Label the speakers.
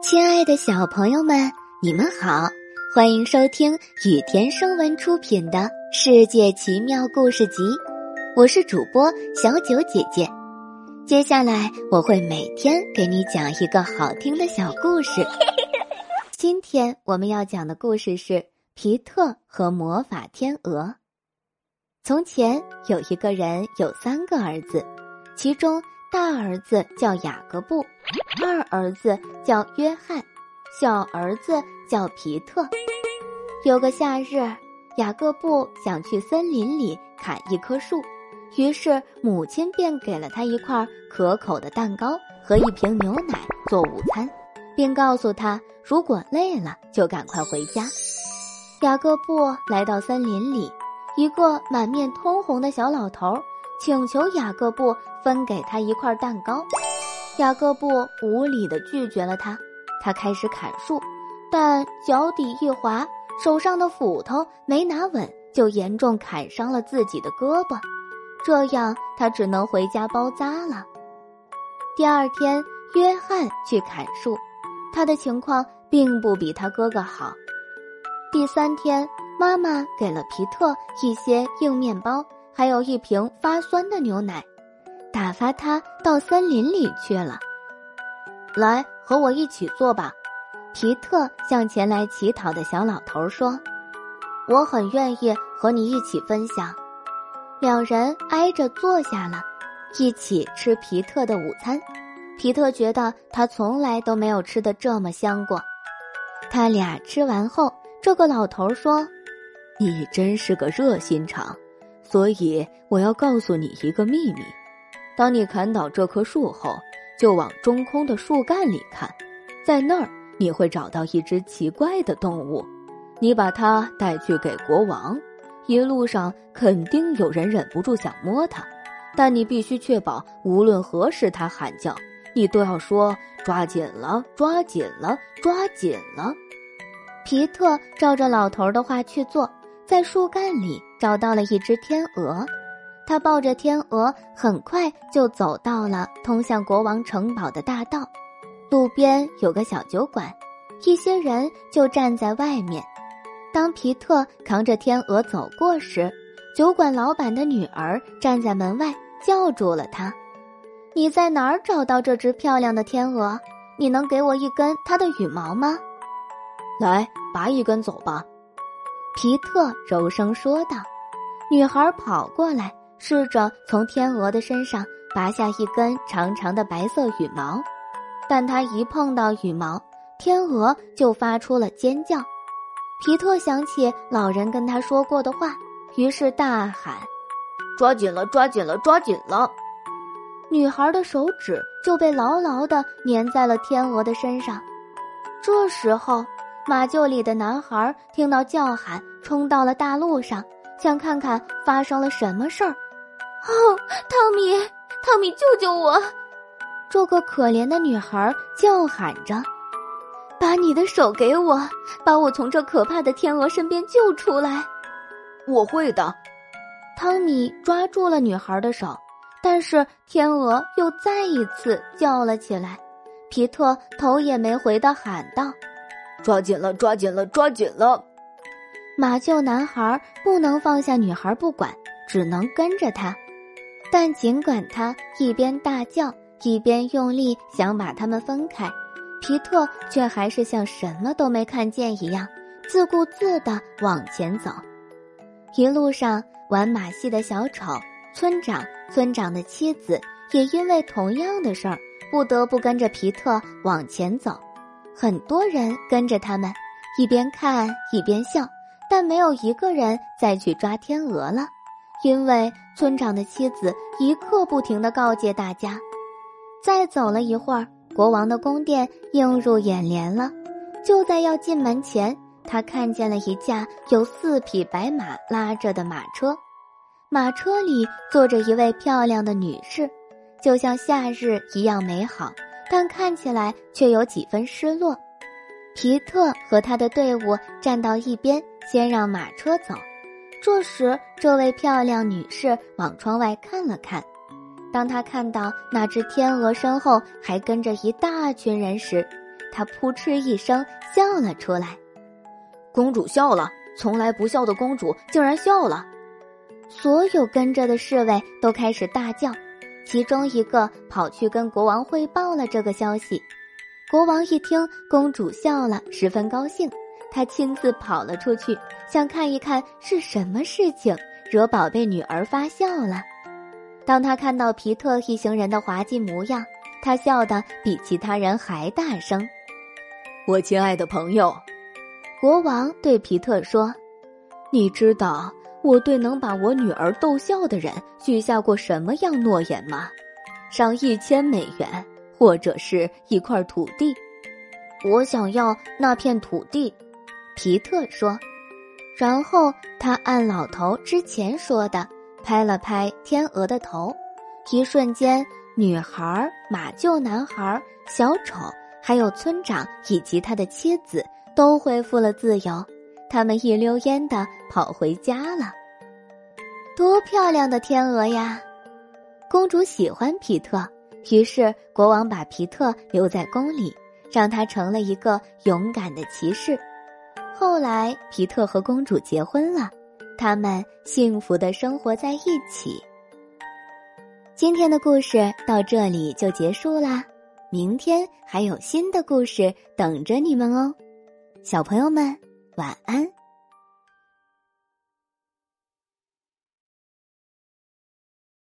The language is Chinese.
Speaker 1: 亲爱的小朋友们，你们好，欢迎收听雨田声文出品的《世界奇妙故事集》，我是主播小九姐姐。接下来我会每天给你讲一个好听的小故事。今天我们要讲的故事是皮特和魔法天鹅。从前有一个人有三个儿子，其中。大儿子叫雅各布，二儿子叫约翰，小儿子叫皮特。有个夏日，雅各布想去森林里砍一棵树，于是母亲便给了他一块可口的蛋糕和一瓶牛奶做午餐，并告诉他如果累了就赶快回家。雅各布来到森林里，一个满面通红的小老头。请求雅各布分给他一块蛋糕，雅各布无理的拒绝了他。他开始砍树，但脚底一滑，手上的斧头没拿稳，就严重砍伤了自己的胳膊。这样他只能回家包扎了。第二天，约翰去砍树，他的情况并不比他哥哥好。第三天，妈妈给了皮特一些硬面包。还有一瓶发酸的牛奶，打发他到森林里去了。来，和我一起坐吧。皮特向前来乞讨的小老头说：“我很愿意和你一起分享。”两人挨着坐下了，一起吃皮特的午餐。皮特觉得他从来都没有吃的这么香过。他俩吃完后，这个老头说：“
Speaker 2: 你真是个热心肠。”所以我要告诉你一个秘密：当你砍倒这棵树后，就往中空的树干里看，在那儿你会找到一只奇怪的动物。你把它带去给国王，一路上肯定有人忍不住想摸它，但你必须确保，无论何时它喊叫，你都要说：“抓紧了，抓紧了，抓紧了。”
Speaker 1: 皮特照着老头的话去做。在树干里找到了一只天鹅，他抱着天鹅，很快就走到了通向国王城堡的大道。路边有个小酒馆，一些人就站在外面。当皮特扛着天鹅走过时，酒馆老板的女儿站在门外叫住了他：“你在哪儿找到这只漂亮的天鹅？你能给我一根它的羽毛吗？”
Speaker 2: 来，拔一根走吧。
Speaker 1: 皮特柔声说道：“女孩跑过来，试着从天鹅的身上拔下一根长长的白色羽毛，但它一碰到羽毛，天鹅就发出了尖叫。皮特想起老人跟他说过的话，于是大喊：‘
Speaker 2: 抓紧了，抓紧了，抓紧了！’
Speaker 1: 女孩的手指就被牢牢地粘在了天鹅的身上。这时候。”马厩里的男孩听到叫喊，冲到了大路上，想看看发生了什么事儿。哦，汤米，汤米，救救我！这个可怜的女孩叫喊着：“把你的手给我，把我从这可怕的天鹅身边救出来。”
Speaker 2: 我会的。
Speaker 1: 汤米抓住了女孩的手，但是天鹅又再一次叫了起来。皮特头也没回的喊道。
Speaker 2: 抓紧了，抓紧了，抓紧了！
Speaker 1: 马厩男孩不能放下女孩不管，只能跟着他。但尽管他一边大叫，一边用力想把他们分开，皮特却还是像什么都没看见一样，自顾自地往前走。一路上玩马戏的小丑村长、村长的妻子也因为同样的事儿，不得不跟着皮特往前走。很多人跟着他们，一边看一边笑，但没有一个人再去抓天鹅了，因为村长的妻子一刻不停地告诫大家。再走了一会儿，国王的宫殿映入眼帘了。就在要进门前，他看见了一架有四匹白马拉着的马车，马车里坐着一位漂亮的女士，就像夏日一样美好。但看起来却有几分失落。皮特和他的队伍站到一边，先让马车走。这时，这位漂亮女士往窗外看了看。当她看到那只天鹅身后还跟着一大群人时，她扑哧一声笑了出来。
Speaker 2: 公主笑了，从来不笑的公主竟然笑了。
Speaker 1: 所有跟着的侍卫都开始大叫，其中一个跑去跟国王汇报了这个消息。国王一听公主笑了，十分高兴，他亲自跑了出去，想看一看是什么事情惹宝贝女儿发笑了。当他看到皮特一行人的滑稽模样，他笑得比其他人还大声。
Speaker 2: 我亲爱的朋友，
Speaker 1: 国王对皮特说：“
Speaker 2: 你知道我对能把我女儿逗笑的人许下过什么样诺言吗？上一千美元。”或者是一块土地，
Speaker 1: 我想要那片土地。皮特说，然后他按老头之前说的拍了拍天鹅的头，一瞬间，女孩、马厩男孩、小丑，还有村长以及他的妻子都恢复了自由，他们一溜烟的跑回家了。多漂亮的天鹅呀！公主喜欢皮特。于是，国王把皮特留在宫里，让他成了一个勇敢的骑士。后来，皮特和公主结婚了，他们幸福的生活在一起。今天的故事到这里就结束啦，明天还有新的故事等着你们哦，小朋友们，晚安。